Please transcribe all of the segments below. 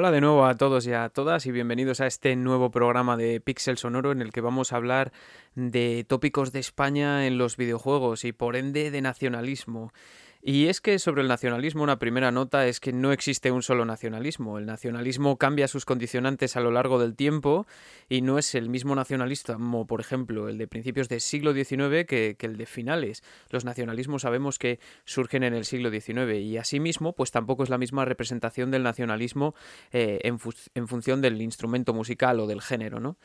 Hola de nuevo a todos y a todas y bienvenidos a este nuevo programa de Pixel Sonoro en el que vamos a hablar de tópicos de España en los videojuegos y por ende de nacionalismo. Y es que sobre el nacionalismo una primera nota es que no existe un solo nacionalismo. El nacionalismo cambia sus condicionantes a lo largo del tiempo y no es el mismo nacionalismo, por ejemplo, el de principios del siglo XIX que, el de finales. Los nacionalismos sabemos que surgen en el siglo XIX y asimismo pues tampoco es la misma representación del nacionalismo eh, en, en función del instrumento musical o del género, ¿no?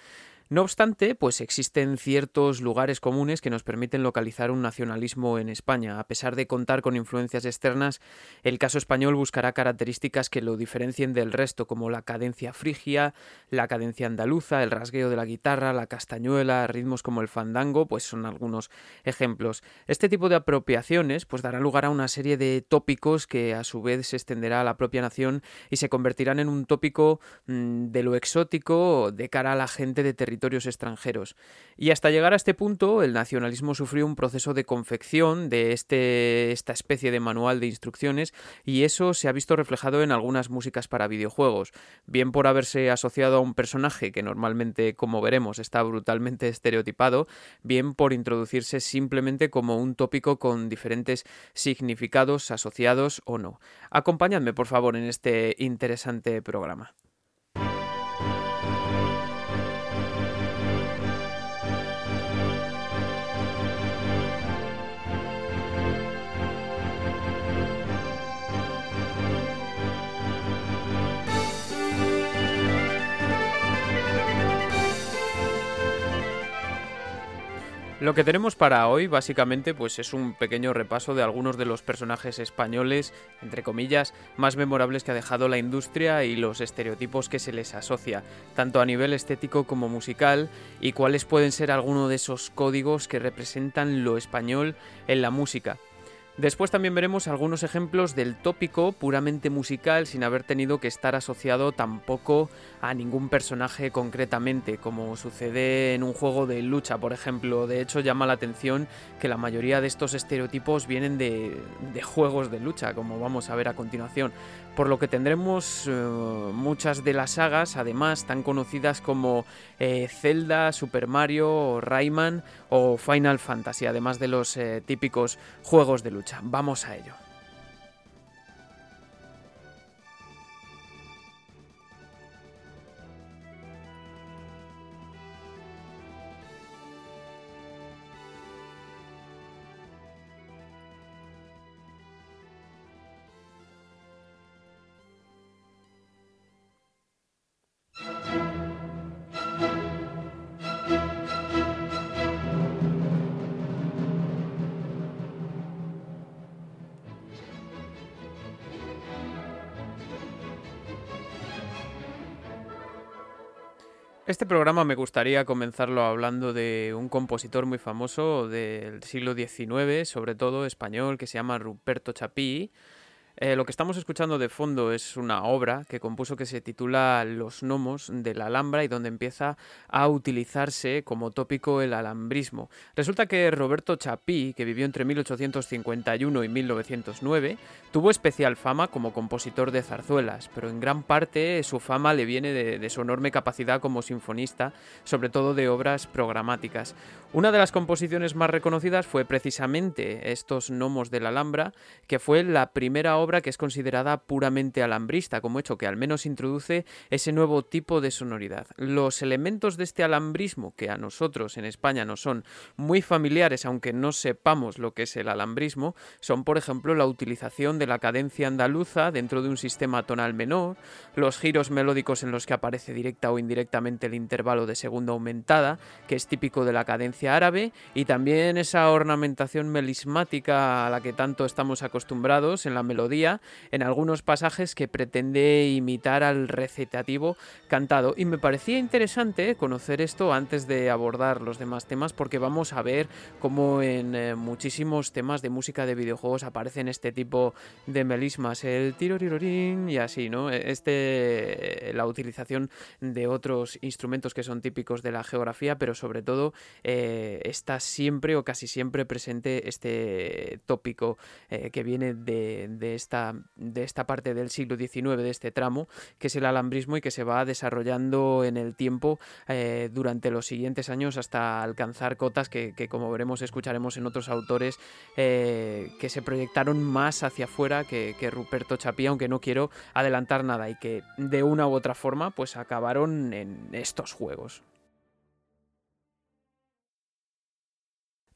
No obstante, pues existen ciertos lugares comunes que nos permiten localizar un nacionalismo en España. A pesar de contar con influencias externas, el caso español buscará características que lo diferencien del resto, como la cadencia frigia, la cadencia andaluza, el rasgueo de la guitarra, la castañuela, ritmos como el fandango, pues son algunos ejemplos. Este tipo de apropiaciones pues dará lugar a una serie de tópicos que a su vez se extenderá a la propia nación y se convertirán en un tópico mm, de lo exótico de cara a la gente de territorio extranjeros. Y hasta llegar a este punto, el nacionalismo sufrió un proceso de confección de este, esta especie de manual de instrucciones y eso se ha visto reflejado en algunas músicas para videojuegos, bien por haberse asociado a un personaje que normalmente, como veremos, está brutalmente estereotipado, bien por introducirse simplemente como un tópico con diferentes significados asociados o no. Acompañadme, por favor, en este interesante programa. Lo que tenemos para hoy básicamente pues es un pequeño repaso de algunos de los personajes españoles, entre comillas, más memorables que ha dejado la industria y los estereotipos que se les asocia, tanto a nivel estético como musical, y cuáles pueden ser algunos de esos códigos que representan lo español en la música. Después también veremos algunos ejemplos del tópico puramente musical sin haber tenido que estar asociado tampoco a ningún personaje concretamente, como sucede en un juego de lucha, por ejemplo. De hecho, llama la atención que la mayoría de estos estereotipos vienen de, juegos de lucha, como vamos a ver a continuación. Por lo que tendremos eh, muchas de las sagas, además, tan conocidas como eh, Zelda, Super Mario, Rayman o Final Fantasy, además de los eh, típicos juegos de lucha. Vamos a ello. Este programa me gustaría comenzarlo hablando de un compositor muy famoso del siglo XIX, sobre todo español, que se llama Ruperto Chapí. Eh, lo que estamos escuchando de fondo es una obra que compuso que se titula Los gnomos de la Alhambra y donde empieza a utilizarse como tópico el alambrismo. Resulta que Roberto Chapí, que vivió entre 1851 y 1909, tuvo especial fama como compositor de zarzuelas, pero en gran parte su fama le viene de, de su enorme capacidad como sinfonista, sobre todo de obras programáticas. Una de las composiciones más reconocidas fue precisamente estos gnomos de la Alhambra, que fue la primera obra obra que es considerada puramente alambrista, como hecho que al menos introduce ese nuevo tipo de sonoridad. Los elementos de este alambrismo, que a nosotros en España nos son muy familiares, aunque no sepamos lo que es el alambrismo, son por ejemplo la utilización de la cadencia andaluza dentro de un sistema tonal menor, los giros melódicos en los que aparece directa o indirectamente el intervalo de segunda aumentada, que es típico de la cadencia árabe, y también esa ornamentación melismática a la que tanto estamos acostumbrados en la melodía en algunos pasajes que pretende imitar al recitativo cantado. Y me parecía interesante conocer esto antes de abordar los demás temas porque vamos a ver cómo en eh, muchísimos temas de música de videojuegos aparecen este tipo de melismas, el tirorirorín y así, ¿no? Este, la utilización de otros instrumentos que son típicos de la geografía, pero sobre todo eh, está siempre o casi siempre presente este tópico eh, que viene de, de de esta parte del siglo XIX, de este tramo, que es el alambrismo y que se va desarrollando en el tiempo eh, durante los siguientes años hasta alcanzar cotas que, como veremos, escucharemos en otros autores eh, que se proyectaron más hacia afuera que, que Ruperto Chapí, aunque no quiero adelantar nada y que de una u otra forma pues acabaron en estos juegos.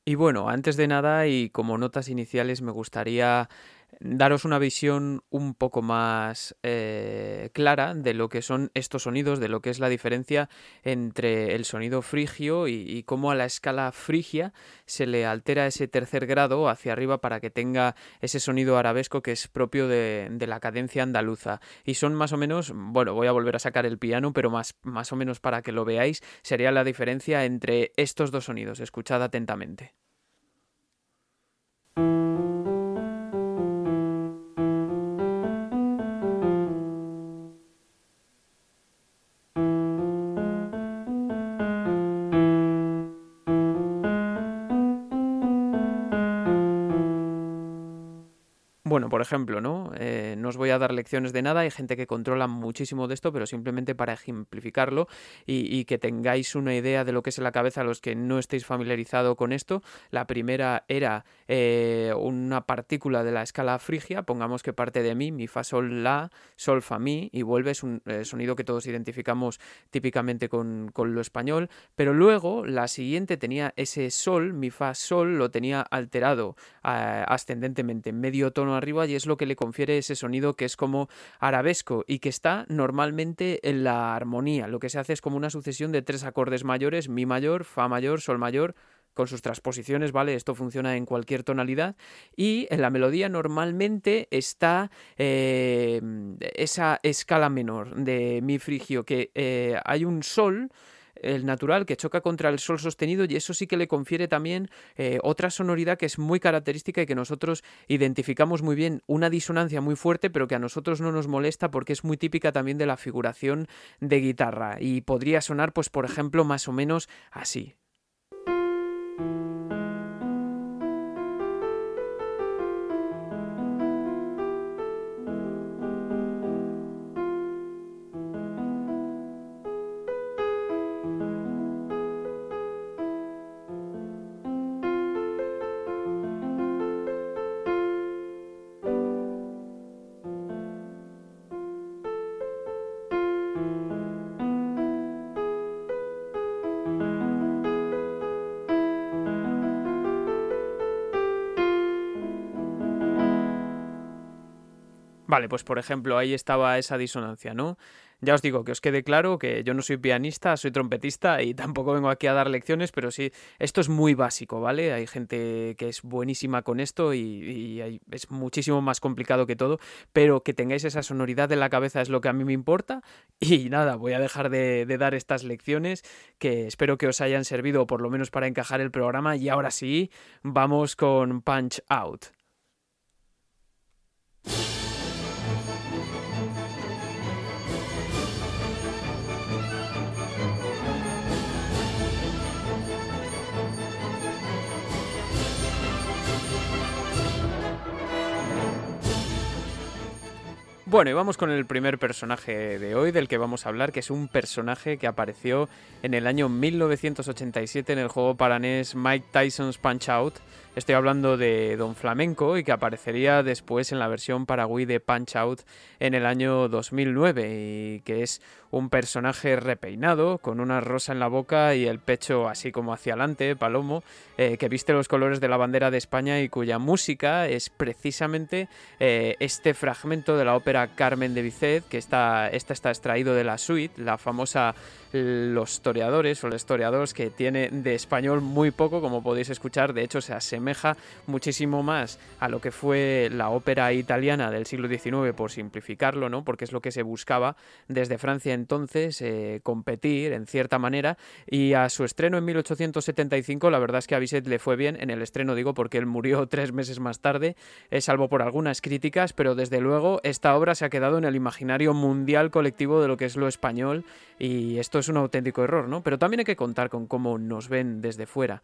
Y bueno, antes de nada y como notas iniciales me gustaría daros una visión un poco más eh, clara de lo que son estos sonidos, de lo que es la diferencia entre el sonido frigio y, cómo a la escala frigia se le altera ese tercer grado hacia arriba para que tenga ese sonido arabesco que es propio de, la cadencia andaluza. Y son más o menos, bueno, voy a volver a sacar el piano, pero más, más o menos para que lo veáis, sería la diferencia entre estos dos sonidos. Escuchad atentamente. Bueno, por ejemplo, ¿no? Eh, no os voy a dar lecciones de nada, hay gente que controla muchísimo de esto, pero simplemente para ejemplificarlo y, que tengáis una idea de lo que es en la cabeza a los que no estéis familiarizados con esto. La primera era eh, una partícula de la escala frigia, pongamos que parte de mi, mi, fa, sol, la, sol, fa, mi, y vuelve, es un eh, sonido que todos identificamos típicamente con, con lo español, pero luego la siguiente tenía ese sol, mi, fa, sol, lo tenía alterado ascendentemente, medio tono arriba y es lo que le confiere ese sonido que es como arabesco y que está normalmente en la armonía. Lo que se hace es como una sucesión de tres acordes mayores, mi mayor, fa mayor, sol mayor, con sus transposiciones, ¿vale? Esto funciona en cualquier tonalidad. Y en la melodía normalmente está eh, esa escala menor de mi frigio, que eh, hay un sol el natural que choca contra el sol sostenido y eso sí que le confiere también eh, otra sonoridad que es muy característica y que nosotros identificamos muy bien, una disonancia muy fuerte pero que a nosotros no nos molesta porque es muy típica también de la figuración de guitarra y podría sonar pues por ejemplo más o menos así. Vale, pues por ejemplo, ahí estaba esa disonancia, ¿no? Ya os digo que os quede claro que yo no soy pianista, soy trompetista y tampoco vengo aquí a dar lecciones, pero sí, esto es muy básico, ¿vale? Hay gente que es buenísima con esto y, es muchísimo más complicado que todo, pero que tengáis esa sonoridad en la cabeza es lo que a mí me importa y nada, voy a dejar de, de dar estas lecciones que espero que os hayan servido por lo menos para encajar el programa y ahora sí, vamos con Punch Out. Bueno, y vamos con el primer personaje de hoy del que vamos a hablar, que es un personaje que apareció en el año 1987 en el juego para NES Mike Tyson's Punch Out. Estoy hablando de Don Flamenco y que aparecería después en la versión para Wii de Punch Out en el año 2009 y que es un personaje repeinado, con una rosa en la boca y el pecho así como hacia adelante, palomo, eh, que viste los colores de la bandera de España y cuya música es precisamente eh, este fragmento de la ópera Carmen de Bizet, que está, está extraído de la suite, la famosa Los Toreadores o los historiadores que tiene de español muy poco, como podéis escuchar, de hecho se asemeja muchísimo más a lo que fue la ópera italiana del siglo XIX, por simplificarlo, ¿no? porque es lo que se buscaba desde Francia entonces eh, competir en cierta manera y a su estreno en 1875 la verdad es que a Bizet le fue bien, en el estreno digo porque él murió tres meses más tarde, eh, salvo por algunas críticas, pero desde luego esta obra se ha quedado en el imaginario mundial colectivo de lo que es lo español y esto es un auténtico error, ¿no? Pero también hay que contar con cómo nos ven desde fuera.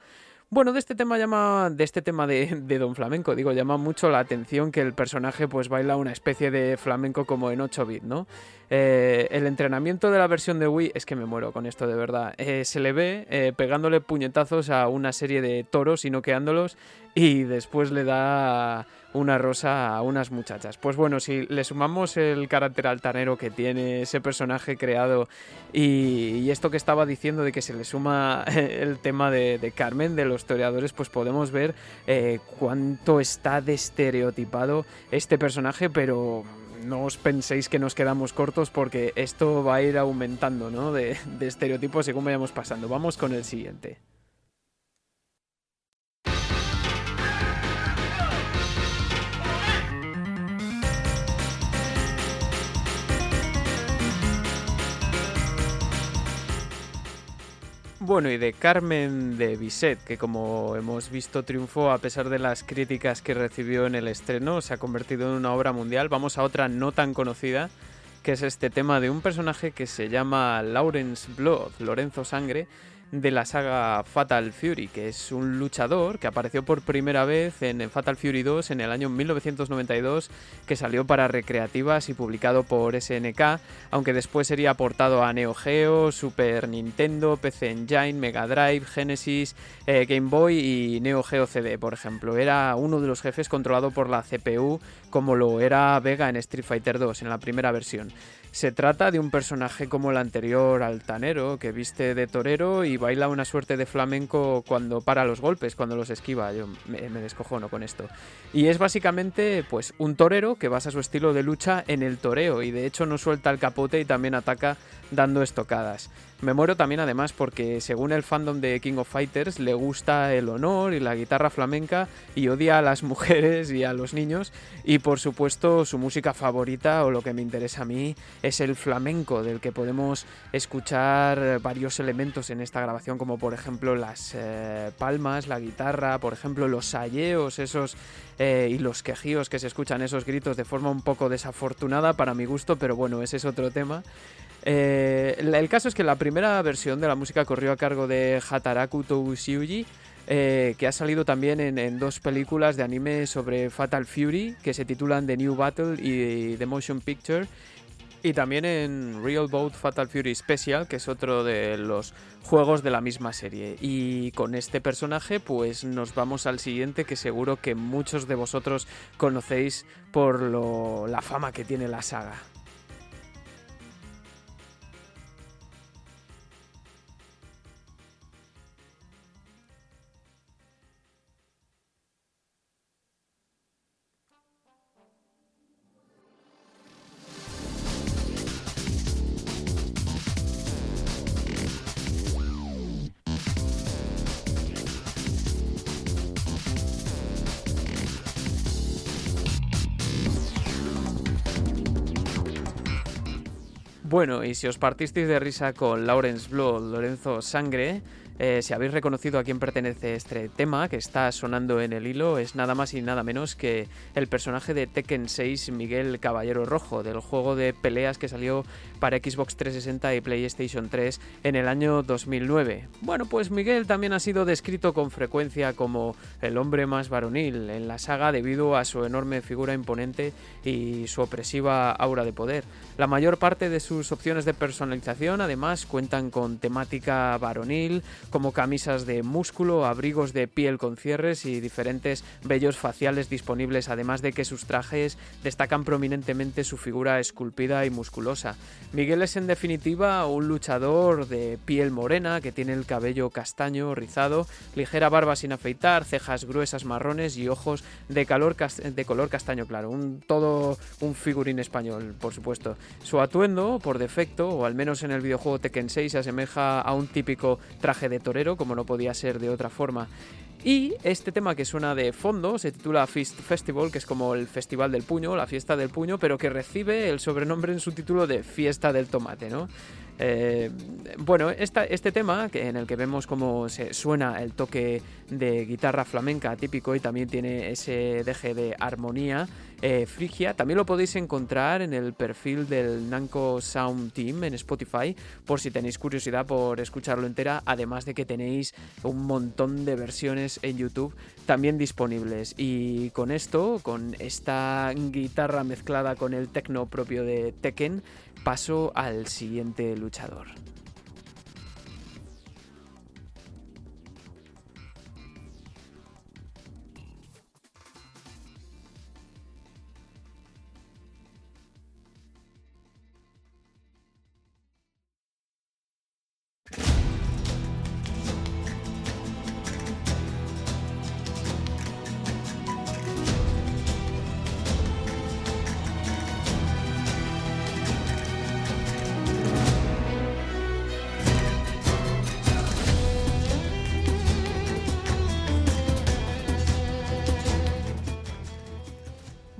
Bueno, de este tema llama, de este tema de, Don Flamenco, digo, llama mucho la atención que el personaje pues baila una especie de flamenco como en 8 bits, ¿no? Eh, el entrenamiento de la versión de Wii, es que me muero con esto de verdad, eh, se le ve eh, pegándole puñetazos a una serie de toros y noqueándolos y después le da una rosa a unas muchachas. Pues bueno, si le sumamos el carácter altanero que tiene ese personaje creado y, esto que estaba diciendo de que se le suma el tema de, Carmen, de los toreadores, pues podemos ver eh, cuánto está de estereotipado este personaje, pero no os penséis que nos quedamos cortos porque esto va a ir aumentando ¿no? de, de estereotipos según vayamos pasando. Vamos con el siguiente. Bueno, y de Carmen de Bisset, que como hemos visto triunfó a pesar de las críticas que recibió en el estreno, se ha convertido en una obra mundial. Vamos a otra no tan conocida, que es este tema de un personaje que se llama Lawrence Blood, Lorenzo Sangre, de la saga Fatal Fury, que es un luchador que apareció por primera vez en Fatal Fury 2 en el año 1992, que salió para recreativas y publicado por SNK, aunque después sería portado a Neo Geo, Super Nintendo, PC Engine, Mega Drive, Genesis, eh, Game Boy y Neo Geo CD, por ejemplo. Era uno de los jefes controlado por la CPU, como lo era Vega en Street Fighter 2 en la primera versión. Se trata de un personaje como el anterior altanero, que viste de torero y baila una suerte de flamenco cuando para los golpes, cuando los esquiva. Yo me, me descojono con esto. Y es básicamente pues un torero que basa su estilo de lucha en el toreo y de hecho no suelta el capote y también ataca dando estocadas. Me muero también además porque según el fandom de King of Fighters le gusta el honor y la guitarra flamenca y odia a las mujeres y a los niños y por supuesto su música favorita o lo que me interesa a mí es el flamenco del que podemos escuchar varios elementos en esta grabación como por ejemplo las eh, palmas, la guitarra, por ejemplo los salleos esos eh, y los quejíos que se escuchan esos gritos de forma un poco desafortunada para mi gusto pero bueno ese es otro tema. Eh, el caso es que la primera versión de la música corrió a cargo de Hataraku Tousiuji, eh, que ha salido también en, dos películas de anime sobre Fatal Fury, que se titulan The New Battle y The Motion Picture, y también en Real Boat Fatal Fury Special, que es otro de los juegos de la misma serie. Y con este personaje, pues nos vamos al siguiente, que seguro que muchos de vosotros conocéis por la fama que tiene la saga. Y si os partisteis de risa con Lawrence Blood, Lorenzo Sangre, eh, si habéis reconocido a quién pertenece este tema que está sonando en el hilo, es nada más y nada menos que el personaje de Tekken 6 Miguel Caballero Rojo, del juego de peleas que salió para Xbox 360 y PlayStation 3 en el año 2009. Bueno, pues Miguel también ha sido descrito con frecuencia como el hombre más varonil en la saga debido a su enorme figura imponente y su opresiva aura de poder. La mayor parte de sus opciones de personalización además cuentan con temática varonil, como camisas de músculo, abrigos de piel con cierres y diferentes vellos faciales disponibles, además de que sus trajes destacan prominentemente su figura esculpida y musculosa. Miguel es en definitiva un luchador de piel morena que tiene el cabello castaño rizado, ligera barba sin afeitar, cejas gruesas marrones y ojos de, de color castaño claro. Un, todo un figurín español, por supuesto. Su atuendo, por defecto, o al menos en el videojuego Tekken 6, se asemeja a un típico traje de torero, como no podía ser de otra forma. Y este tema que suena de fondo se titula Fist Festival, que es como el festival del puño, la fiesta del puño, pero que recibe el sobrenombre en su título de Fiesta del Tomate, ¿no? Eh, bueno, esta, este tema, que en el que vemos cómo se suena el toque de guitarra flamenca típico y también tiene ese deje de armonía eh, frigia. También lo podéis encontrar en el perfil del Nanco Sound Team en Spotify por si tenéis curiosidad por escucharlo entera, además de que tenéis un montón de versiones en YouTube también disponibles. Y con esto, con esta guitarra mezclada con el techno propio de Tekken, paso al siguiente luchador.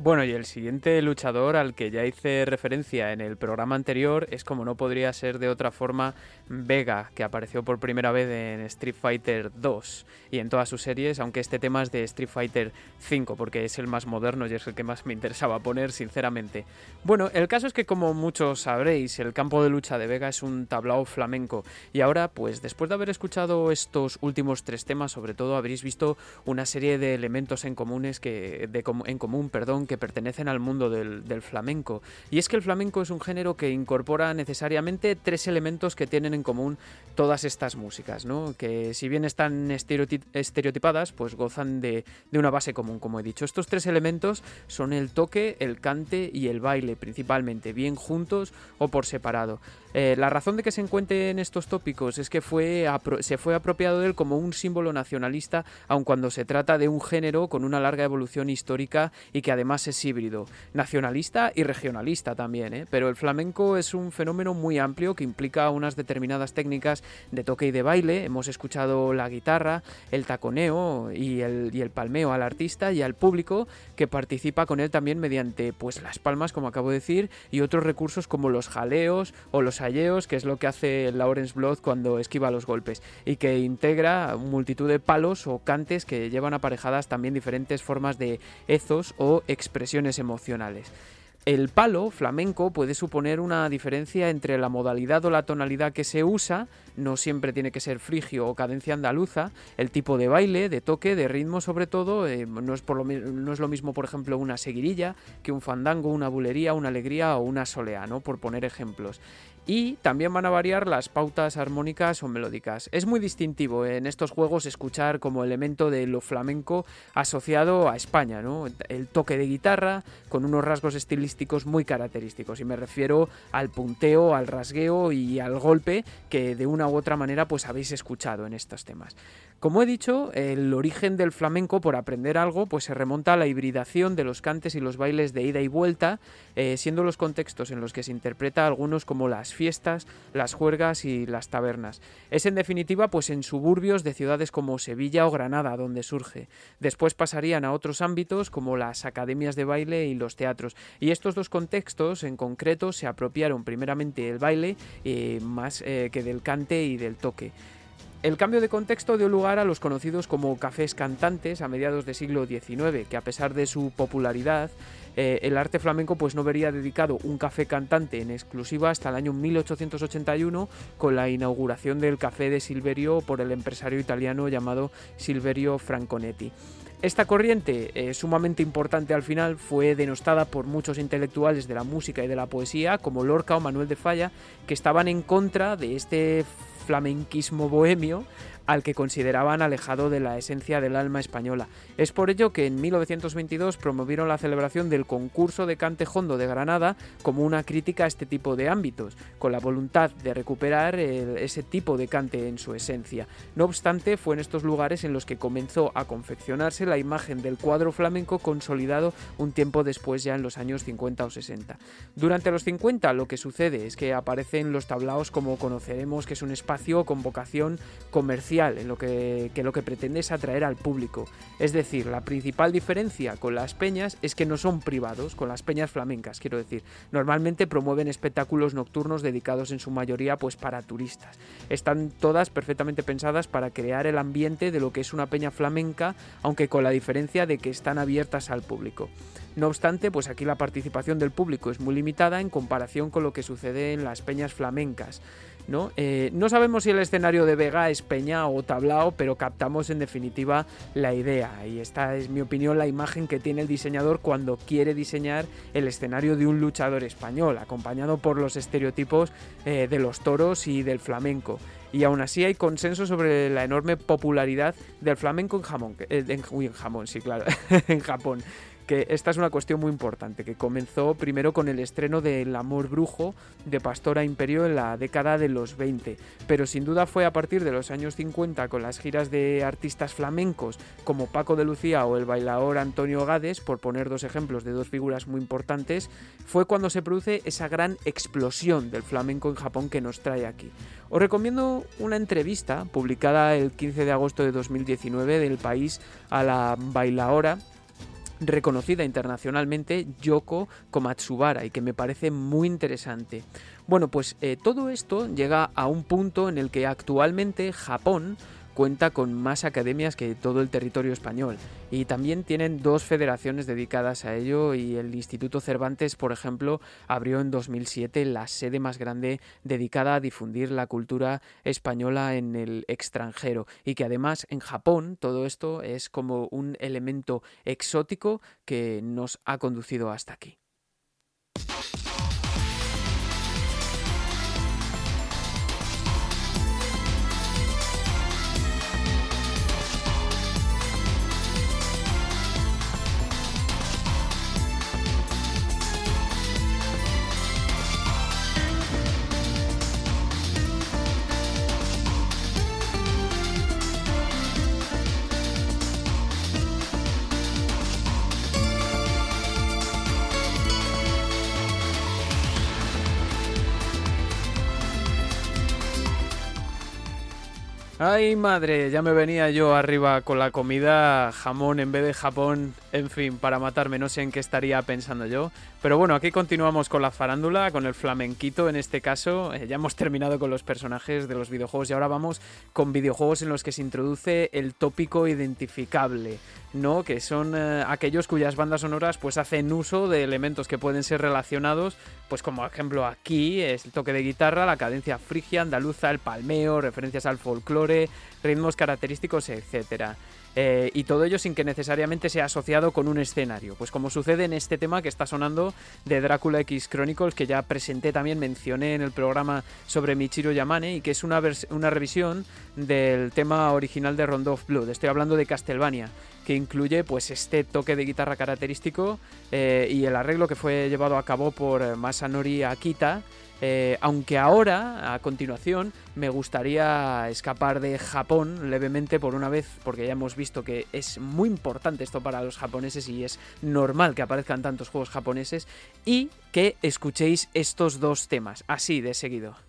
Bueno, y el siguiente luchador al que ya hice referencia en el programa anterior es como no podría ser de otra forma Vega, que apareció por primera vez en Street Fighter 2 y en todas sus series, aunque este tema es de Street Fighter 5 porque es el más moderno y es el que más me interesaba poner sinceramente. Bueno, el caso es que como muchos sabréis, el campo de lucha de Vega es un tablao flamenco y ahora pues después de haber escuchado estos últimos tres temas, sobre todo habréis visto una serie de elementos en comunes que de, en común, perdón, que pertenecen al mundo del, flamenco. Y es que el flamenco es un género que incorpora necesariamente tres elementos que tienen en común todas estas músicas, ¿no? que si bien están estereotipadas, pues gozan de una base común, como he dicho. Estos tres elementos son el toque, el cante y el baile, principalmente, bien juntos o por separado. Eh, la razón de que se encuentren estos tópicos es que fue se fue apropiado de él como un símbolo nacionalista, aun cuando se trata de un género con una larga evolución histórica y que además es híbrido, nacionalista y regionalista también. ¿eh? Pero el flamenco es un fenómeno muy amplio que implica unas determinadas técnicas de toque y de baile. Hemos escuchado la guitarra, el taconeo y el, y el palmeo al artista y al público que participa con él también mediante pues las palmas, como acabo de decir, y otros recursos como los jaleos o los que es lo que hace Lawrence Blood cuando esquiva los golpes, y que integra multitud de palos o cantes que llevan aparejadas también diferentes formas de ezos o expresiones emocionales. El palo flamenco puede suponer una diferencia entre la modalidad o la tonalidad que se usa, no siempre tiene que ser frigio o cadencia andaluza, el tipo de baile, de toque, de ritmo sobre todo, eh, no, es por lo, no, es lo, mismo por ejemplo una seguirilla que un fandango, una bulería, una alegría o una solea, ¿no? por poner ejemplos y también van a variar las pautas armónicas o melódicas. Es muy distintivo en estos juegos escuchar como elemento de lo flamenco asociado a España, ¿no? El toque de guitarra con unos rasgos estilísticos muy característicos y me refiero al punteo, al rasgueo y al golpe que de una u otra manera pues habéis escuchado en estos temas. Como he dicho, el origen del flamenco, por aprender algo, pues se remonta a la hibridación de los cantes y los bailes de ida y vuelta, eh, siendo los contextos en los que se interpreta algunos como las fiestas, las juergas y las tabernas. Es en definitiva pues en suburbios de ciudades como Sevilla o Granada donde surge. Después pasarían a otros ámbitos como las academias de baile y los teatros. Y estos dos contextos en concreto se apropiaron primeramente del baile eh, más eh, que del cante y del toque. El cambio de contexto dio lugar a los conocidos como cafés cantantes a mediados del siglo XIX, que a pesar de su popularidad, eh, el arte flamenco pues no vería dedicado un café cantante en exclusiva hasta el año 1881 con la inauguración del café de Silverio por el empresario italiano llamado Silverio Franconetti. Esta corriente, eh, sumamente importante al final, fue denostada por muchos intelectuales de la música y de la poesía, como Lorca o Manuel de Falla, que estaban en contra de este flamenquismo bohemio al que consideraban alejado de la esencia del alma española. Es por ello que en 1922 promovieron la celebración del concurso de cante hondo de Granada como una crítica a este tipo de ámbitos, con la voluntad de recuperar ese tipo de cante en su esencia. No obstante, fue en estos lugares en los que comenzó a confeccionarse la imagen del cuadro flamenco consolidado un tiempo después ya en los años 50 o 60. Durante los 50 lo que sucede es que aparecen los tablaos como conoceremos que es un espacio con vocación en lo que, que lo que pretende es atraer al público. Es decir, la principal diferencia con las peñas es que no son privados, con las peñas flamencas, quiero decir. Normalmente promueven espectáculos nocturnos dedicados en su mayoría pues para turistas. Están todas perfectamente pensadas para crear el ambiente de lo que es una peña flamenca, aunque con la diferencia de que están abiertas al público. No obstante, pues aquí la participación del público es muy limitada en comparación con lo que sucede en las peñas flamencas. ¿No? Eh, no sabemos si el escenario de Vega es peña o tablao, pero captamos en definitiva la idea. Y esta es mi opinión, la imagen que tiene el diseñador cuando quiere diseñar el escenario de un luchador español, acompañado por los estereotipos eh, de los toros y del flamenco. Y aún así hay consenso sobre la enorme popularidad del flamenco en jamón, eh, en jamón, sí, claro, en Japón que esta es una cuestión muy importante, que comenzó primero con el estreno de El amor brujo de Pastora Imperio en la década de los 20, pero sin duda fue a partir de los años 50 con las giras de artistas flamencos como Paco de Lucía o el bailador Antonio Gades, por poner dos ejemplos de dos figuras muy importantes, fue cuando se produce esa gran explosión del flamenco en Japón que nos trae aquí. Os recomiendo una entrevista publicada el 15 de agosto de 2019 del país a la bailaora reconocida internacionalmente Yoko Komatsubara y que me parece muy interesante. Bueno, pues eh, todo esto llega a un punto en el que actualmente Japón cuenta con más academias que todo el territorio español y también tienen dos federaciones dedicadas a ello y el Instituto Cervantes, por ejemplo, abrió en 2007 la sede más grande dedicada a difundir la cultura española en el extranjero y que además en Japón todo esto es como un elemento exótico que nos ha conducido hasta aquí. Ay, madre, ya me venía yo arriba con la comida jamón en vez de Japón, en fin, para matarme, no sé en qué estaría pensando yo. Pero bueno, aquí continuamos con la farándula, con el flamenquito en este caso. Eh, ya hemos terminado con los personajes de los videojuegos y ahora vamos con videojuegos en los que se introduce el tópico identificable, ¿no? Que son eh, aquellos cuyas bandas sonoras pues hacen uso de elementos que pueden ser relacionados, pues como ejemplo aquí es el toque de guitarra, la cadencia frigia, andaluza, el palmeo, referencias al folclore, ritmos característicos, etcétera. Eh, y todo ello sin que necesariamente sea asociado con un escenario. Pues como sucede en este tema que está sonando de Drácula X Chronicles, que ya presenté también, mencioné en el programa sobre Michiro Yamane, y que es una, una revisión del tema original de Rondo of Blood. Estoy hablando de Castlevania que incluye pues este toque de guitarra característico eh, y el arreglo que fue llevado a cabo por Masanori Akita eh, aunque ahora, a continuación, me gustaría escapar de Japón levemente por una vez, porque ya hemos visto que es muy importante esto para los japoneses y es normal que aparezcan tantos juegos japoneses, y que escuchéis estos dos temas, así de seguido.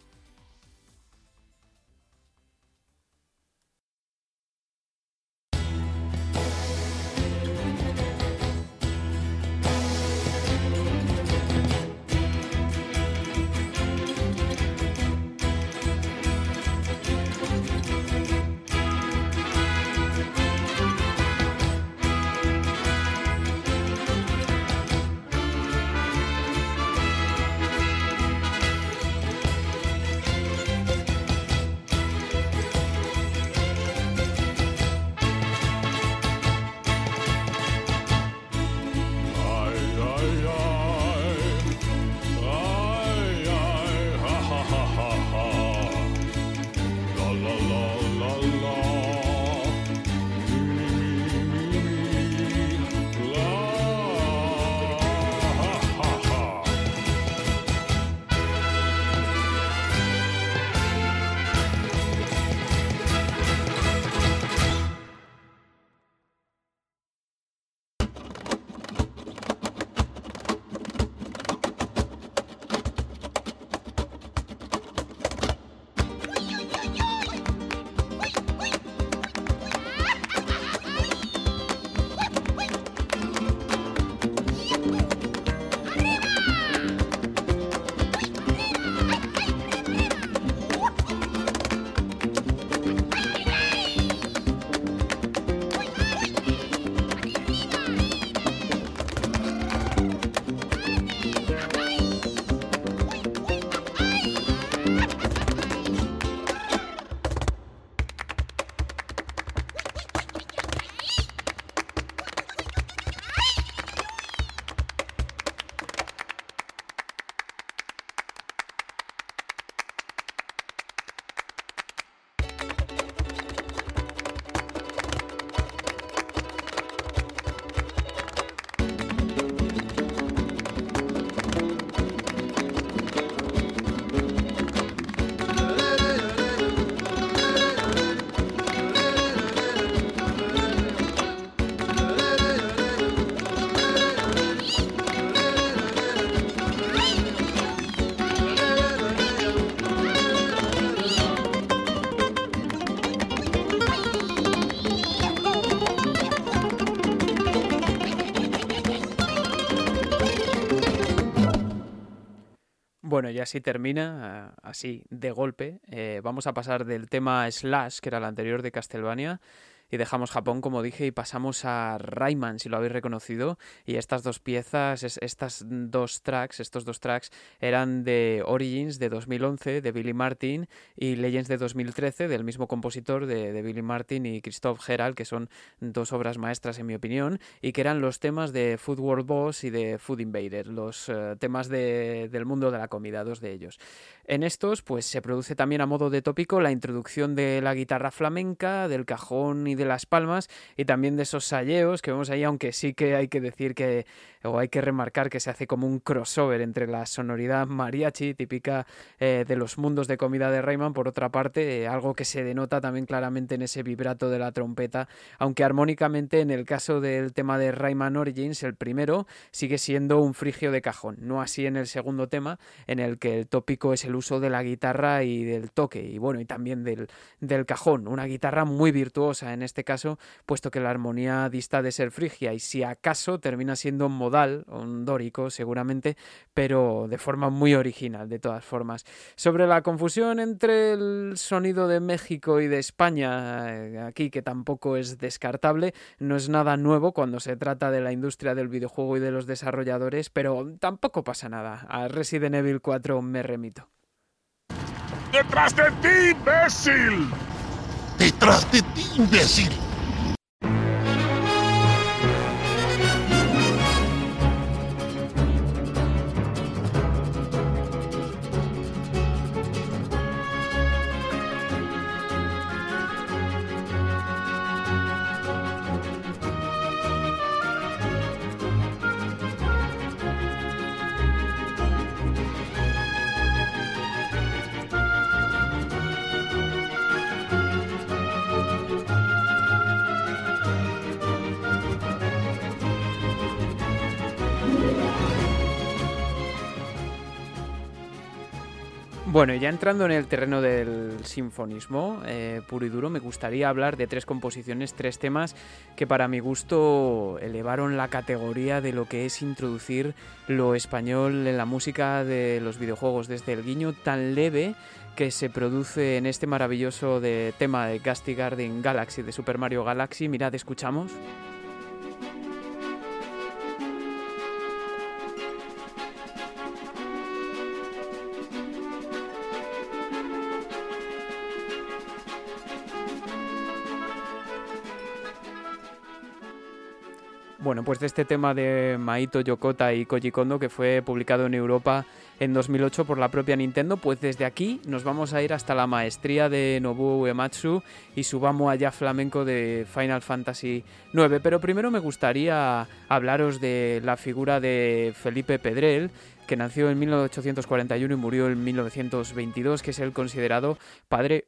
Bueno, y así termina, así de golpe. Eh, vamos a pasar del tema Slash, que era el anterior de Castlevania, y dejamos Japón, como dije, y pasamos a Rayman, si lo habéis reconocido. Y estas dos piezas, estas dos tracks, estos dos tracks eran de Origins de 2011, de Billy Martin, y Legends de 2013, del mismo compositor de, Billy Martin y Christoph Gerald, que son dos obras maestras, en mi opinión, y que eran los temas de Food World Boss y de Food Invader, los eh, temas del mundo de la comida, dos de ellos. En estos, pues se produce también a modo de tópico la introducción de la guitarra flamenca, del cajón y de las palmas, y también de esos salleos que vemos ahí, aunque sí que hay que decir que, o hay que remarcar que se hace como un crossover entre la sonoridad mariachi, típica eh, de los mundos de comida de Rayman, por otra parte, eh, algo que se denota también claramente en ese vibrato de la trompeta, aunque armónicamente en el caso del tema de Rayman Origins, el primero, sigue siendo un frigio de cajón, no así en el segundo tema, en el que el tópico es el uso de la guitarra y del toque, y bueno, y también del, del cajón. Una guitarra muy virtuosa en este caso, puesto que la armonía dista de ser frigia, y si acaso termina siendo modal, un dórico seguramente, pero de forma muy original, de todas formas. Sobre la confusión entre el sonido de México y de España, eh, aquí que tampoco es descartable, no es nada nuevo cuando se trata de la industria del videojuego y de los desarrolladores, pero tampoco pasa nada. A Resident Evil 4 me remito. ¡Detrás de ti, imbécil! ¡Detrás de ti, imbécil! Bueno, ya entrando en el terreno del sinfonismo eh, puro y duro, me gustaría hablar de tres composiciones, tres temas que para mi gusto elevaron la categoría de lo que es introducir lo español en la música de los videojuegos, desde el guiño tan leve que se produce en este maravilloso de tema de Gusty Garden Galaxy de Super Mario Galaxy. Mirad, escuchamos. Bueno, pues de este tema de Maito Yokota y Koji Kondo que fue publicado en Europa en 2008 por la propia Nintendo, pues desde aquí nos vamos a ir hasta la maestría de Nobuo Uematsu y subamos allá flamenco de Final Fantasy IX. Pero primero me gustaría hablaros de la figura de Felipe Pedrel, que nació en 1841 y murió en 1922, que es el considerado padre...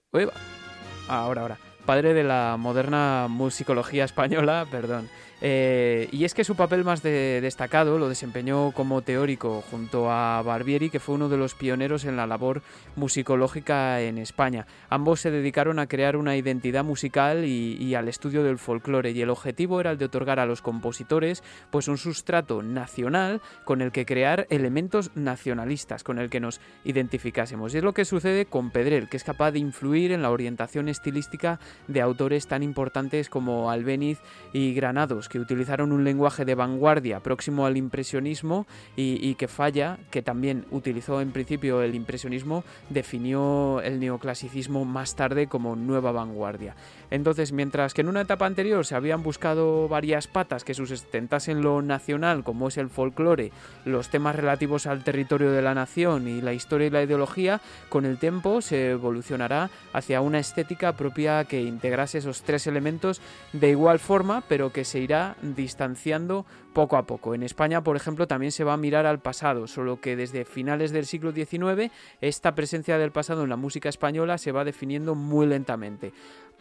Ahora, ahora. Padre de la moderna musicología española, perdón. Eh, y es que su papel más destacado lo desempeñó como teórico junto a Barbieri, que fue uno de los pioneros en la labor musicológica en España. Ambos se dedicaron a crear una identidad musical y, al estudio del folclore, y el objetivo era el de otorgar a los compositores pues un sustrato nacional con el que crear elementos nacionalistas, con el que nos identificásemos. Y es lo que sucede con Pedrel, que es capaz de influir en la orientación estilística de autores tan importantes como Albéniz y Granados que utilizaron un lenguaje de vanguardia próximo al impresionismo y, que Falla, que también utilizó en principio el impresionismo, definió el neoclasicismo más tarde como nueva vanguardia. Entonces, mientras que en una etapa anterior se habían buscado varias patas que sustentasen lo nacional, como es el folclore, los temas relativos al territorio de la nación y la historia y la ideología, con el tiempo se evolucionará hacia una estética propia que integrase esos tres elementos de igual forma, pero que se irá distanciando poco a poco. En España, por ejemplo, también se va a mirar al pasado, solo que desde finales del siglo XIX esta presencia del pasado en la música española se va definiendo muy lentamente.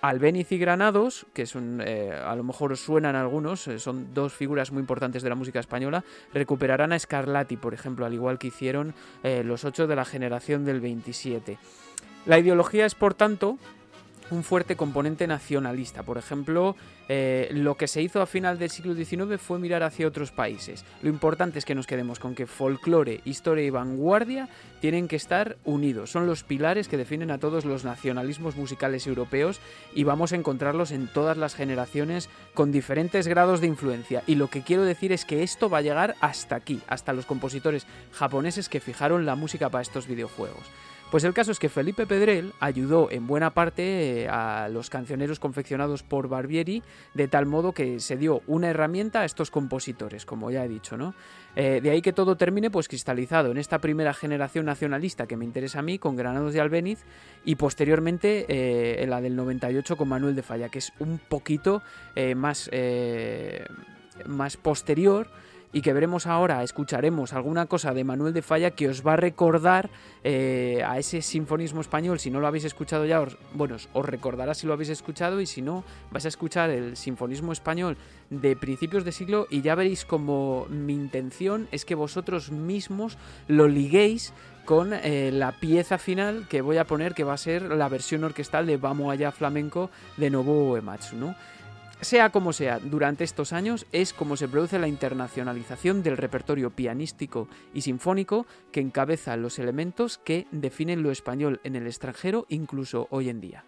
Albéniz y Granados, que son, eh, a lo mejor suenan algunos, eh, son dos figuras muy importantes de la música española, recuperarán a Scarlatti, por ejemplo, al igual que hicieron eh, los ocho de la generación del 27. La ideología es, por tanto, un fuerte componente nacionalista. Por ejemplo, eh, lo que se hizo a final del siglo XIX fue mirar hacia otros países. Lo importante es que nos quedemos con que folclore, historia y vanguardia tienen que estar unidos. Son los pilares que definen a todos los nacionalismos musicales europeos y vamos a encontrarlos en todas las generaciones con diferentes grados de influencia. Y lo que quiero decir es que esto va a llegar hasta aquí, hasta los compositores japoneses que fijaron la música para estos videojuegos. Pues el caso es que Felipe Pedrel ayudó en buena parte eh, a los cancioneros confeccionados por Barbieri, de tal modo que se dio una herramienta a estos compositores, como ya he dicho, ¿no? Eh, de ahí que todo termine pues cristalizado en esta primera generación nacionalista que me interesa a mí, con Granados de Albéniz, y posteriormente eh, en la del 98 con Manuel de Falla, que es un poquito más, más posterior y que veremos ahora, escucharemos alguna cosa de Manuel de Falla que os va a recordar eh, a ese sinfonismo español. Si no lo habéis escuchado ya, os, bueno, os recordará si lo habéis escuchado y si no, vais a escuchar el sinfonismo español de principios de siglo y ya veréis como mi intención es que vosotros mismos lo liguéis con eh, la pieza final que voy a poner, que va a ser la versión orquestal de Vamos allá flamenco de Nobuo Ematsu, ¿no? Sea como sea, durante estos años es como se produce la internacionalización del repertorio pianístico y sinfónico que encabeza los elementos que definen lo español en el extranjero incluso hoy en día.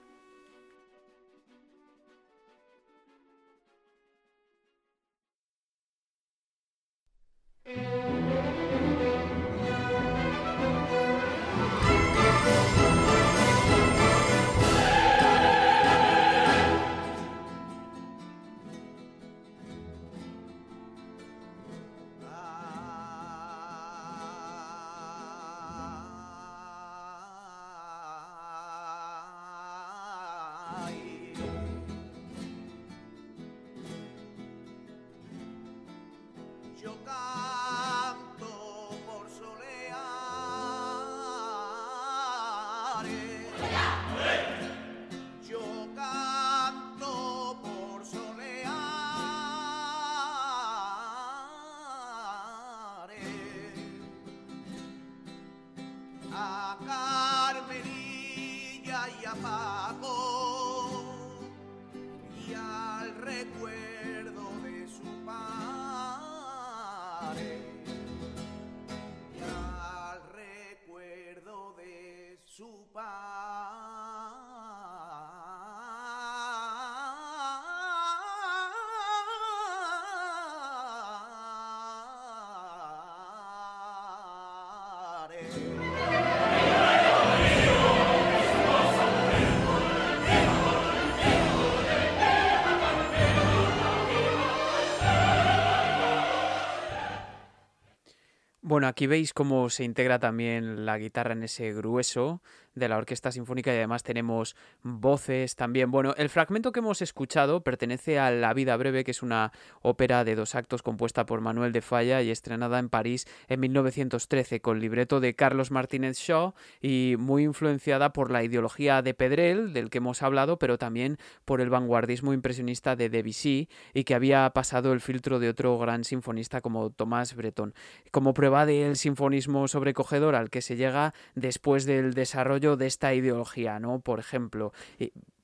Bueno, aquí veis cómo se integra también la guitarra en ese grueso de la Orquesta Sinfónica y además tenemos voces también. Bueno, el fragmento que hemos escuchado pertenece a La vida breve, que es una ópera de dos actos compuesta por Manuel de Falla y estrenada en París en 1913 con libreto de Carlos Martínez Shaw y muy influenciada por la ideología de Pedrel, del que hemos hablado, pero también por el vanguardismo impresionista de Debussy y que había pasado el filtro de otro gran sinfonista como Tomás Breton. Como prueba del sinfonismo sobrecogedor al que se llega después del desarrollo de esta ideología, ¿no? Por ejemplo,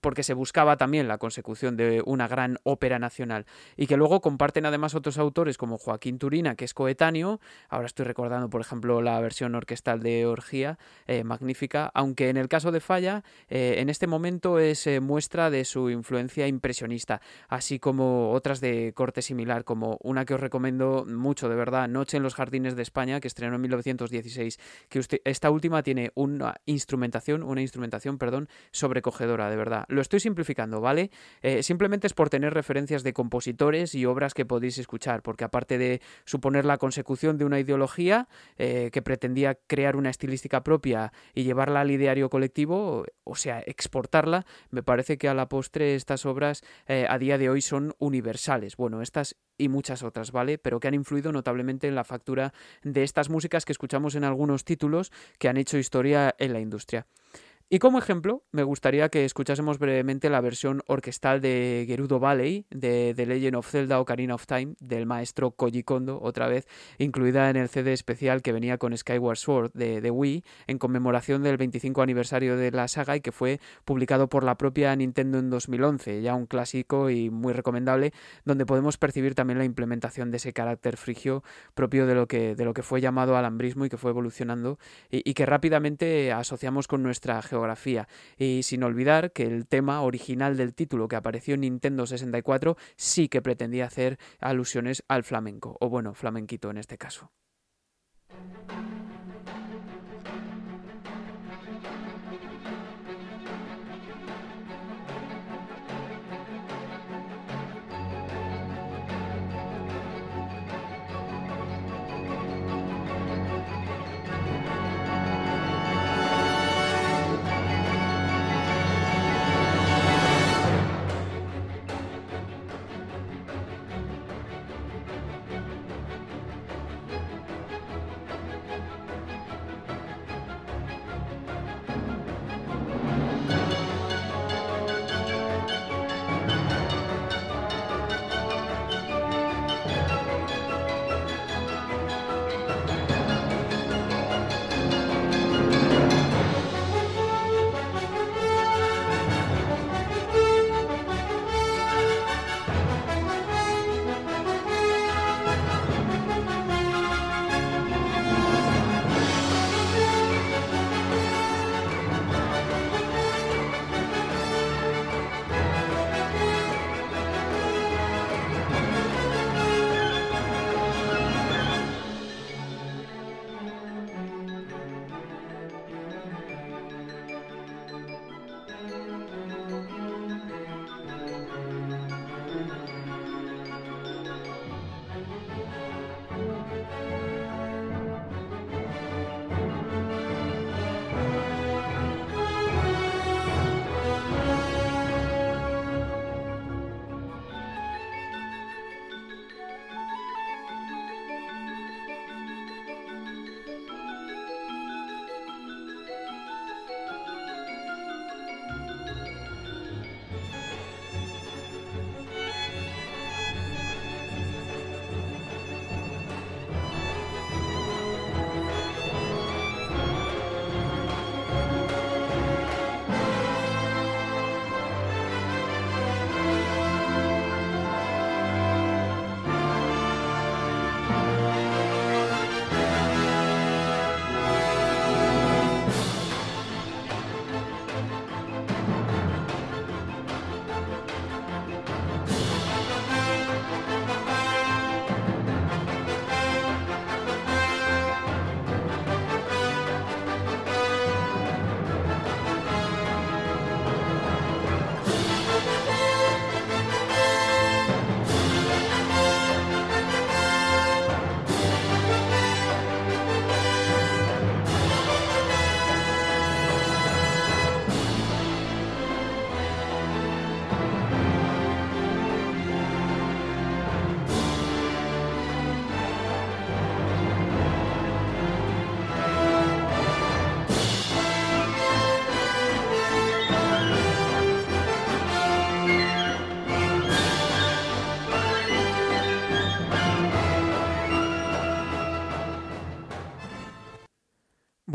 porque se buscaba también la consecución de una gran ópera nacional. Y que luego comparten además otros autores como Joaquín Turina, que es coetáneo, ahora estoy recordando por ejemplo la versión orquestal de Orgía, eh, magnífica, aunque en el caso de Falla, eh, en este momento es eh, muestra de su influencia impresionista, así como otras de corte similar, como una que os recomiendo mucho, de verdad, Noche en los Jardines de España, que estrenó en 1916, que esta última tiene una instrumentación, una instrumentación, perdón, sobrecogedora, de verdad lo estoy simplificando, ¿vale? Eh, simplemente es por tener referencias de compositores y obras que podéis escuchar, porque aparte de suponer la consecución de una ideología eh, que pretendía crear una estilística propia y llevarla al ideario colectivo, o sea, exportarla, me parece que a la postre estas obras eh, a día de hoy son universales. Bueno, estas y muchas otras, ¿vale? Pero que han influido notablemente en la factura de estas músicas que escuchamos en algunos títulos que han hecho historia en la industria. Y como ejemplo, me gustaría que escuchásemos brevemente la versión orquestal de Gerudo Valley de The Legend of Zelda Ocarina of Time del maestro Koji Kondo, otra vez incluida en el CD especial que venía con Skyward Sword de, Wii en conmemoración del 25 aniversario de la saga y que fue publicado por la propia Nintendo en 2011, ya un clásico y muy recomendable, donde podemos percibir también la implementación de ese carácter frigio propio de lo que, de lo que fue llamado alambrismo y que fue evolucionando y, y que rápidamente asociamos con nuestra geografía. Y sin olvidar que el tema original del título que apareció en Nintendo 64 sí que pretendía hacer alusiones al flamenco, o bueno, flamenquito en este caso.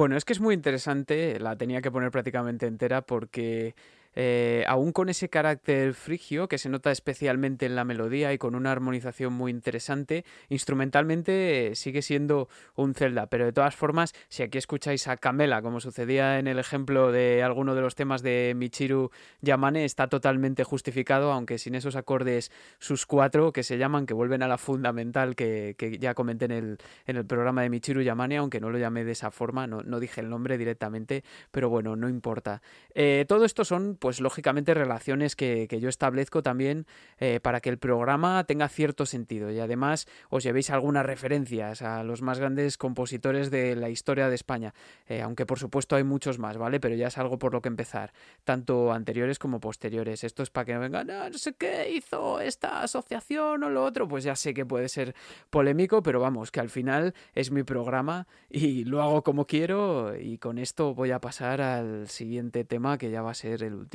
Bueno, es que es muy interesante, la tenía que poner prácticamente entera porque eh, aún con ese carácter frigio que se nota especialmente en la melodía y con una armonización muy interesante, instrumentalmente sigue siendo un Zelda, pero de todas formas, si aquí escucháis a Camela, como sucedía en el ejemplo de alguno de los temas de Michiru Yamane, está totalmente justificado, aunque sin esos acordes sus cuatro que se llaman, que vuelven a la fundamental que, que ya comenté en el, en el programa de Michiru Yamane, aunque no lo llamé de esa forma, no, no dije el nombre directamente, pero bueno, no importa. Eh, todo esto son pues lógicamente relaciones que, yo establezco también eh, para que el programa tenga cierto sentido y además os llevéis algunas referencias a los más grandes compositores de la historia de España, eh, aunque por supuesto hay muchos más, ¿vale? Pero ya es algo por lo que empezar, tanto anteriores como posteriores. Esto es para que no vengan, ah, no sé qué hizo esta asociación o lo otro, pues ya sé que puede ser polémico, pero vamos, que al final es mi programa y lo hago como quiero y con esto voy a pasar al siguiente tema que ya va a ser el último.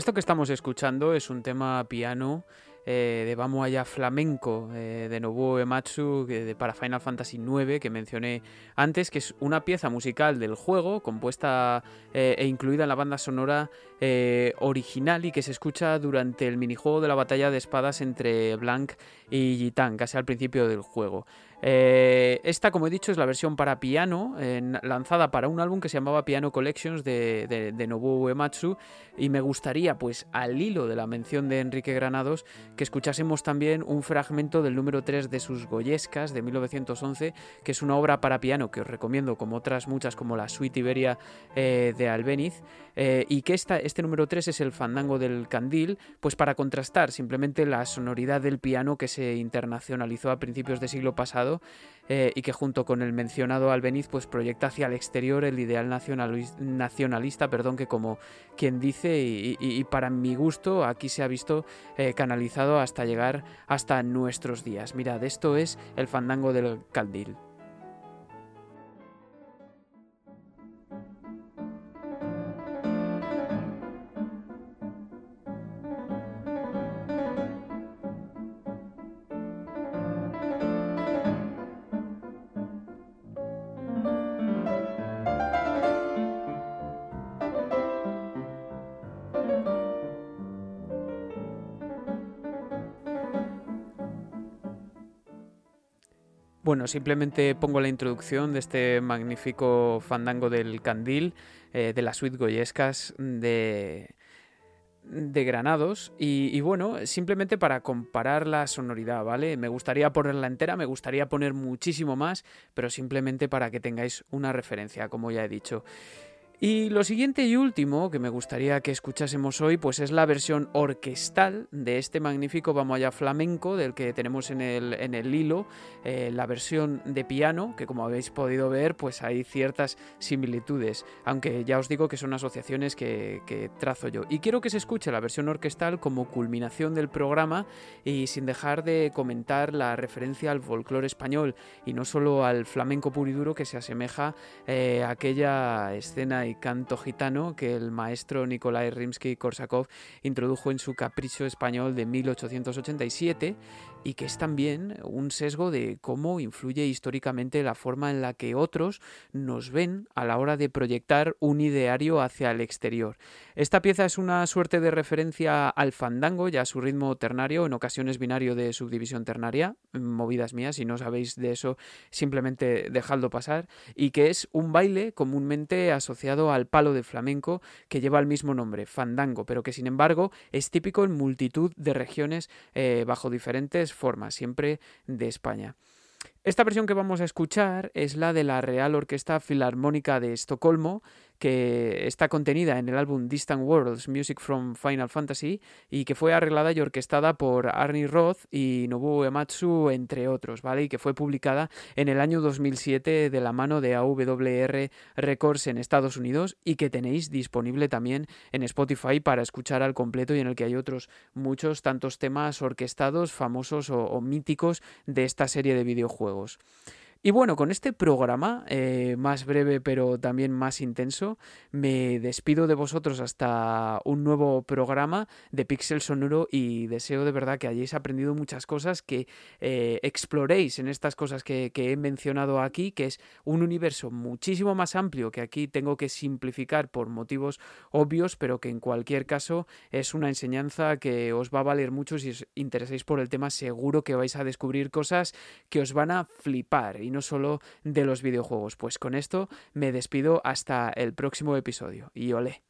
Esto que estamos escuchando es un tema piano eh, de Vamos allá flamenco eh, de Nobuo Ematsu de, para Final Fantasy IX que mencioné antes, que es una pieza musical del juego compuesta eh, e incluida en la banda sonora original y que se escucha durante el minijuego de la batalla de espadas entre Blanc y Gitan, casi al principio del juego. Eh, esta, como he dicho, es la versión para piano, lanzada para un álbum que se llamaba Piano Collections de, de, Nobuo Uematsu. Y me gustaría, pues, al hilo de la mención de Enrique Granados, que escuchásemos también un fragmento del número 3 de sus Goyescas de 1911, que es una obra para piano que os recomiendo, como otras muchas, como la Suite Iberia eh, de Albeniz. Eh, y que este número 3 es el fandango del candil, pues para contrastar simplemente la sonoridad del piano que se internacionalizó a principios del siglo pasado eh, y que junto con el mencionado Albeniz pues proyecta hacia el exterior el ideal nacionalista, perdón, que como quien dice y, para mi gusto aquí se ha visto eh, canalizado hasta llegar hasta nuestros días. Mirad, esto es el fandango del candil. Bueno, simplemente pongo la introducción de este magnífico fandango del candil, eh, de las suite goyescas de, Granados y, bueno, simplemente para comparar la sonoridad, ¿vale? Me gustaría ponerla entera, me gustaría poner muchísimo más, pero simplemente para que tengáis una referencia, como ya he dicho. Y lo siguiente y último que me gustaría que escuchásemos hoy, pues es la versión orquestal de este magnífico Vamos allá flamenco del que tenemos en el, en el hilo, eh, la versión de piano, que como habéis podido ver, pues hay ciertas similitudes, aunque ya os digo que son asociaciones que, trazo yo. Y quiero que se escuche la versión orquestal como culminación del programa y sin dejar de comentar la referencia al folclore español y no solo al flamenco puro y duro que se asemeja eh, a aquella escena canto gitano que el maestro Nikolai Rimsky-Korsakov introdujo en su Capricho Español de 1887 y que es también un sesgo de cómo influye históricamente la forma en la que otros nos ven a la hora de proyectar un ideario hacia el exterior. Esta pieza es una suerte de referencia al fandango y a su ritmo ternario, en ocasiones binario de subdivisión ternaria, movidas mías, si no sabéis de eso simplemente dejadlo pasar, y que es un baile comúnmente asociado al palo de flamenco que lleva el mismo nombre, fandango, pero que sin embargo es típico en multitud de regiones eh, bajo diferentes formas, siempre de España. Esta versión que vamos a escuchar es la de la Real Orquesta Filarmónica de Estocolmo, que está contenida en el álbum Distant Worlds Music from Final Fantasy y que fue arreglada y orquestada por Arnie Roth y Nobuo Ematsu, entre otros, ¿vale? Y que fue publicada en el año 2007 de la mano de AWR Records en Estados Unidos y que tenéis disponible también en Spotify para escuchar al completo y en el que hay otros muchos tantos temas orquestados, famosos o, o míticos de esta serie de videojuegos. Y bueno, con este programa, eh, más breve pero también más intenso, me despido de vosotros hasta un nuevo programa de Pixel Sonoro y deseo de verdad que hayáis aprendido muchas cosas, que eh, exploréis en estas cosas que, que he mencionado aquí, que es un universo muchísimo más amplio que aquí tengo que simplificar por motivos obvios, pero que en cualquier caso es una enseñanza que os va a valer mucho si os interesáis por el tema, seguro que vais a descubrir cosas que os van a flipar no solo de los videojuegos. Pues con esto me despido hasta el próximo episodio y olé.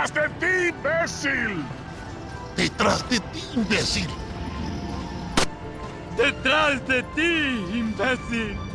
¡Detrás de ti, imbécil! ¡Detrás de ti, imbécil! ¡Detrás de ti, imbécil!